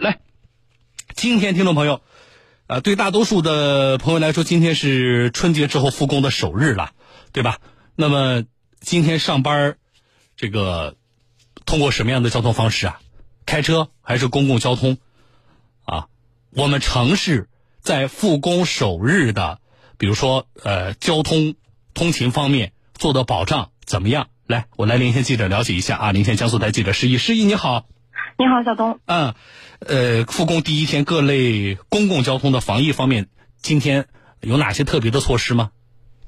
来，今天听众朋友，呃，对大多数的朋友来说，今天是春节之后复工的首日了，对吧？那么今天上班，这个通过什么样的交通方式啊？开车还是公共交通？啊，我们城市在复工首日的，比如说呃，交通通勤方面做的保障怎么样？来，我来连线记者了解一下啊，连线江苏台记者施毅，施毅你好。你好，小东。嗯，呃，复工第一天，各类公共交通的防疫方面，今天有哪些特别的措施吗？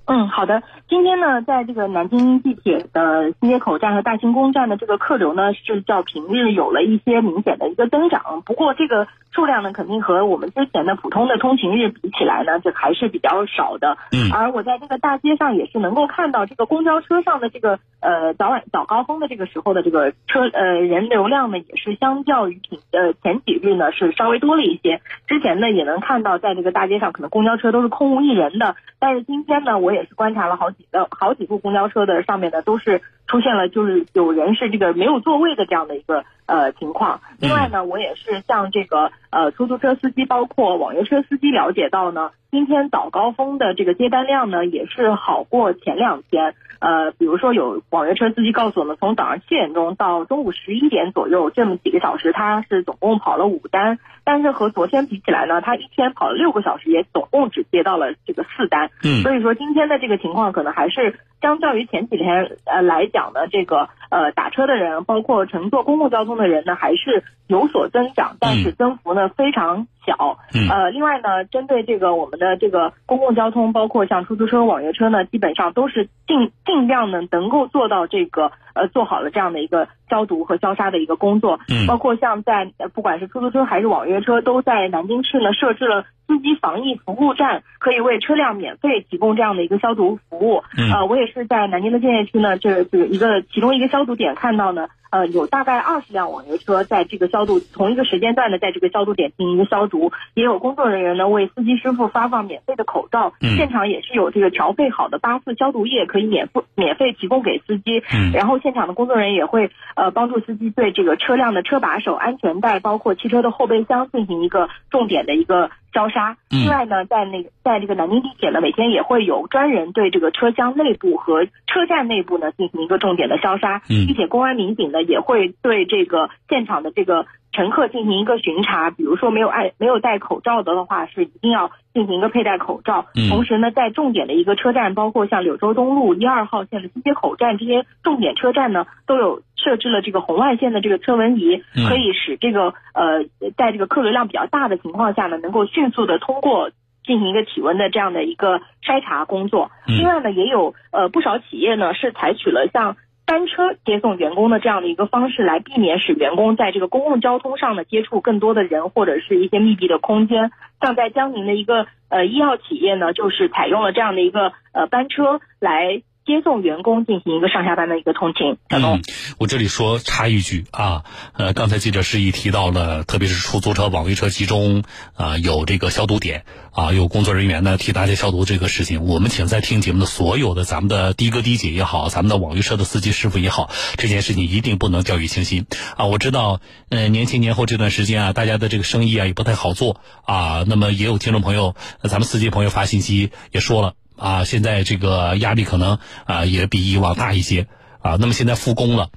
嗯，好的。今天呢，在这个南京地铁的新街口站和大兴宫站的这个客流呢，是较平日有了一些明显的一个增长。不过这个数量呢，肯定和我们之前的普通的通勤日比起来呢，这还是比较少的。嗯。而我在这个大街上也是能够看到，这个公交车上的这个呃早晚早高峰的这个时候的这个车呃人流量呢，也是相较于平呃前几日呢是稍微多了一些。之前呢也能看到，在这个大街上可能公交车都是空无一人的，但是今天呢，我也是观察了好几。呃，好几部公交车的上面呢，都是出现了就是有人是这个没有座位的这样的一个呃情况。另外呢，我也是向这个呃出租车司机，包括网约车司机了解到呢，今天早高峰的这个接单量呢，也是好过前两天。呃，比如说有网约车司机告诉我们，从早上七点钟到中午十一点左右这么几个小时，他是总共跑了五单，但是和昨天比起来呢，他一天跑了六个小时，也总共只接到了这个四单。嗯，所以说今天的这个情况可能还是相较于前几天呃来讲呢，这个呃打车的人，包括乘坐公共交通的人呢，还是有所增长，但是增幅呢非常小。嗯，呃，另外呢，针对这个我们的这个公共交通，包括像出租车、网约车呢，基本上都是尽尽量呢能够做到这个呃做好了这样的一个消毒和消杀的一个工作。嗯，包括像在不管是出租车还是网约车，都在南京市呢设置了司机防疫服务站，可以为车辆免费提供这样的一个消毒服务。嗯，呃，我也是在南京的建邺区呢，这这个一个其中一个消毒点看到呢，呃，有大概二十辆网约车在这个消毒同一个时间段呢，在这个消毒点进行一个消毒，也有工作人员呢为司机师傅发放免费的口罩，嗯现场也是有这个调配好的八四消毒液可以免费免费提供给司机，嗯。然后现场的工作人员也会呃帮助司机对这个车辆的车把手、安全带，包括汽车的后备箱进行一个重点的一个消杀。嗯另外呢，在那个在这个南京地铁呢，每天也会有专人对这个车厢内部和车站内部呢进行一个重点的消杀。嗯地铁公安民警呢也会对这个现场的这个乘客进行一个巡查，比如说没有爱没有戴口罩的的话，是一定要进行一个佩戴口罩。嗯同时呢，在重点的一个车站，包括像柳州东路一二号线的西街口站这些重点车站呢，都有设置了这个红外线的这个测温仪，嗯可以使这个呃在这个客流量比较大的情况下呢，能够迅速的通过。进行一个体温的这样的一个筛查工作。嗯另外呢，也有呃不少企业呢是采取了像班车接送员工的这样的一个方式，来避免使员工在这个公共交通上呢接触更多的人或者是一些密闭的空间。像在江宁的一个呃医药企业呢，就是采用了这样的一个呃班车来接送员工进行一个上下班的一个通勤。嗯，我这里说插一句啊，呃，刚才记者示意提到了，特别是出租车、网约车集中啊、有这个消毒点啊，有工作人员呢替大家消毒这个事情，我们请在听节目的所有的咱们的的哥的姐也好，咱们的网约车的司机师傅也好，这件事情一定不能掉以轻心啊！我知道，呃，年前年后这段时间啊，大家的这个生意啊也不太好做啊，那么也有听众朋友，呃咱们司机朋友发信息也说了。啊，现在这个压力可能啊也比以往大一些啊。那么现在复工了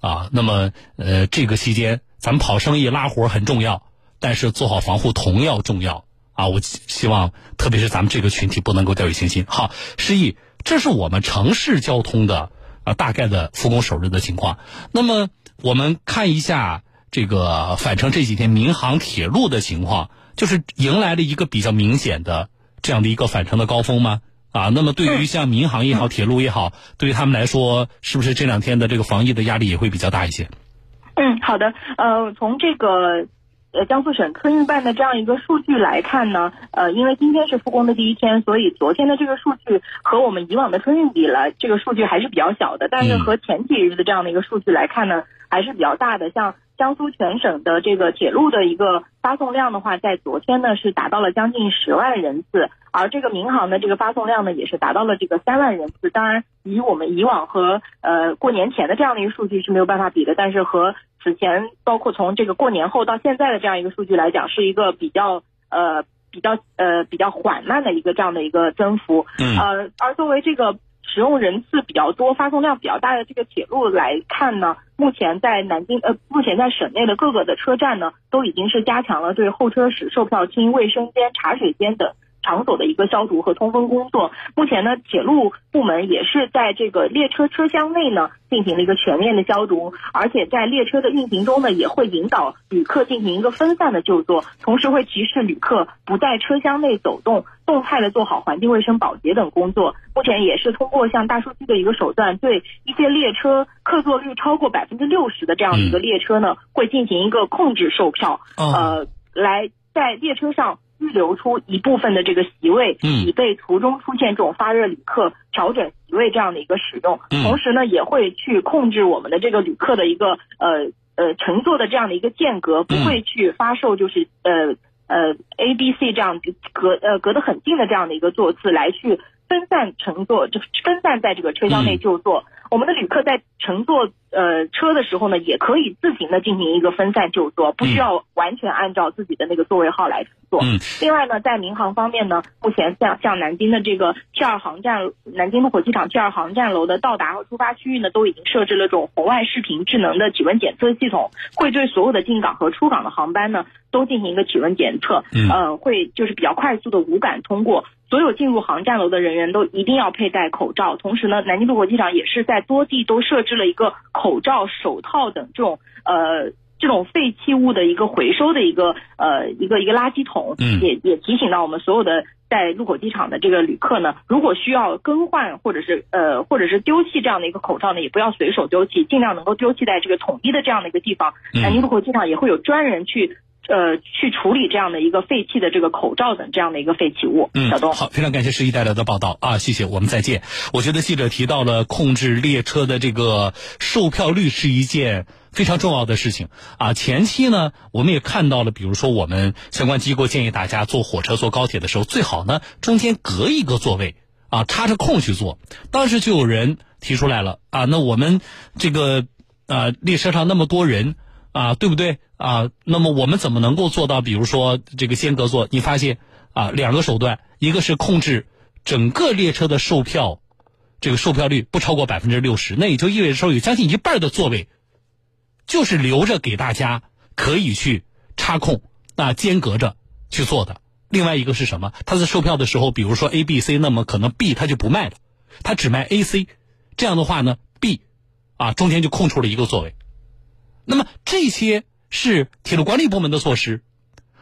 啊，那么呃这个期间咱们跑生意拉活很重要，但是做好防护同样重要啊。我希希望特别是咱们这个群体不能够掉以轻心。好，示意，这是我们城市交通的啊大概的复工首日的情况。那么我们看一下这个返程这几天民航铁路的情况，就是迎来了一个比较明显的这样的一个返程的高峰吗？啊，那么对于像民航也好，铁路也好，对于他们来说，是不是这两天的这个防疫的压力也会比较大一些？嗯，好的。呃，从这个呃江苏省客运办的这样一个数据来看呢，呃，因为今天是复工的第一天，所以昨天的这个数据和我们以往的春运比了，这个数据还是比较小的。但是和前几日的这样的一个数据来看呢，还是比较大的。像江苏全省的这个铁路的一个发送量的话，在昨天呢是达到了将近十万人次。而这个民航的这个发送量呢，也是达到了这个三万人次。当然，以我们以往和呃过年前的这样的一个数据是没有办法比的，但是和此前包括从这个过年后到现在的这样一个数据来讲，是一个比较呃比较呃比较缓慢的一个这样的一个增幅。嗯。呃，而作为这个。使用人次比较多、发送量比较大的这个铁路来看呢，目前在南京呃，目前在省内的各个的车站呢，都已经是加强了对候车室、售票厅、卫生间、茶水间等。场所的一个消毒和通风工作，目前呢，铁路部门也是在这个列车车厢内呢进行了一个全面的消毒，而且在列车的运行中呢，也会引导旅客进行一个分散的就坐，同时会提示旅客不在车厢内走动，动态的做好环境卫生保洁等工作。目前也是通过像大数据的一个手段，对一些列车客座率超过百分之六十的这样的一个列车呢，会进行一个控制售票，呃，来在列车上。预留出一部分的这个席位，以备途中出现这种发热旅客调整席位这样的一个使用。同时呢，也会去控制我们的这个旅客的一个呃呃乘坐的这样的一个间隔，不会去发售就是呃呃 A、B、C 这样隔呃隔得很近的这样的一个座次来去分散乘坐，就分散在这个车厢内就坐。我们的旅客在乘坐呃车的时候呢，也可以自行的进行一个分散就坐，不需要完全按照自己的那个座位号来乘坐。嗯。另外呢，在民航方面呢，目前像像南京的这个 T 二航站，南京禄口机场 T 二航站楼的到达和出发区域呢，都已经设置了这种红外视频智能的体温检测系统，会对所有的进港和出港的航班呢，都进行一个体温检测。嗯。呃，会就是比较快速的无感通过。所有进入航站楼的人员都一定要佩戴口罩。同时呢，南京禄口机场也是在多地都设置了一个口罩、手套等这种呃这种废弃物的一个回收的一个呃一个一个垃圾桶。嗯。也也提醒到我们所有的在禄口机场的这个旅客呢，如果需要更换或者是呃或者是丢弃这样的一个口罩呢，也不要随手丢弃，尽量能够丢弃在这个统一的这样的一个地方。南京禄口机场也会有专人去。呃，去处理这样的一个废弃的这个口罩等这样的一个废弃物。嗯，小东，好，非常感谢十一带来的报道啊，谢谢，我们再见。我觉得记者提到了控制列车的这个售票率是一件非常重要的事情啊。前期呢，我们也看到了，比如说我们相关机构建议大家坐火车、坐高铁的时候，最好呢中间隔一个座位啊，插着空去坐。当时就有人提出来了啊，那我们这个呃列车上那么多人。啊，对不对啊？那么我们怎么能够做到？比如说这个间隔座，你发现啊，两个手段，一个是控制整个列车的售票，这个售票率不超过百分之六十，那也就意味着说有将近一半的座位就是留着给大家可以去插空啊间隔着去做的。另外一个是什么？他在售票的时候，比如说 A、B、C，那么可能 B 他就不卖了，他只卖 A、C，这样的话呢，B 啊中间就空出了一个座位。那么这些是铁路管理部门的措施，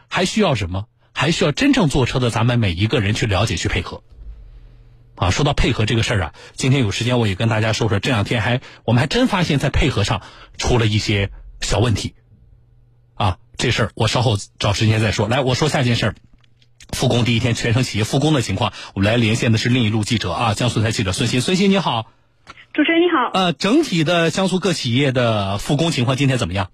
还需要什么？还需要真正坐车的咱们每一个人去了解、去配合。啊，说到配合这个事儿啊，今天有时间我也跟大家说说。这两天还我们还真发现，在配合上出了一些小问题。啊，这事儿我稍后找时间再说。来，我说下一件事儿。复工第一天，全省企业复工的情况，我们来连线的是另一路记者啊，江苏台记者孙鑫。孙鑫你好。主持人你好，呃，整体的江苏各企业的复工情况今天怎么样？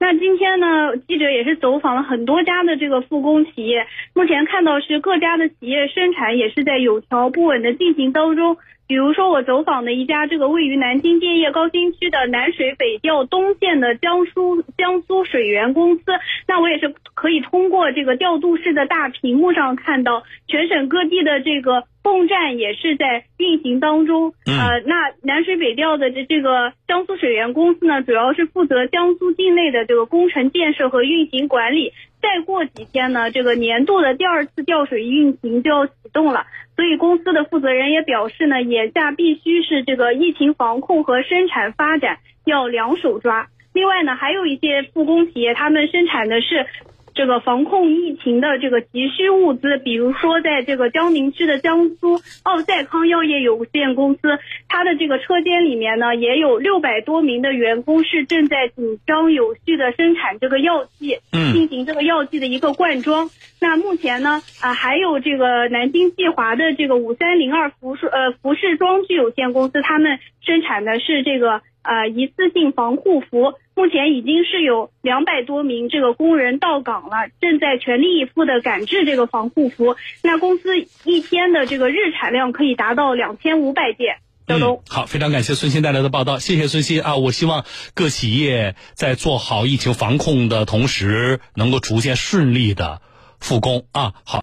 那今天呢，记者也是走访了很多家的这个复工企业，目前看到是各家的企业生产也是在有条不紊的进行当中。比如说我走访的一家这个位于南京建业高新区的南水北调东线的江苏江苏水源公司，那我也是可以通过这个调度室的大屏幕上看到，全省各地的这个泵站也是在运行当中。呃，那南水北调的这这个江苏水源公司呢，主要是负责江苏境内的这个工程建设和运行管理。再过几天呢，这个年度的第二次调水运行就要启动了。所以公司的负责人也表示呢，眼下必须是这个疫情防控和生产发展要两手抓。另外呢，还有一些复工企业，他们生产的是。这个防控疫情的这个急需物资，比如说在这个江宁区的江苏奥赛康药业有限公司，它的这个车间里面呢，也有六百多名的员工是正在紧张有序的生产这个药剂，进行这个药剂的一个灌装。那目前呢，啊，还有这个南京济华的这个五三零二服饰呃服饰装具有限公司，他们生产的是这个。呃一次性防护服，目前已经是有两百多名这个工人到岗了，正在全力以赴的赶制这个防护服。那公司一天的这个日产量可以达到两千五百件。嗯，好，非常感谢孙鑫带来的报道，谢谢孙鑫啊！我希望各企业在做好疫情防控的同时，能够逐渐顺利的复工啊！好。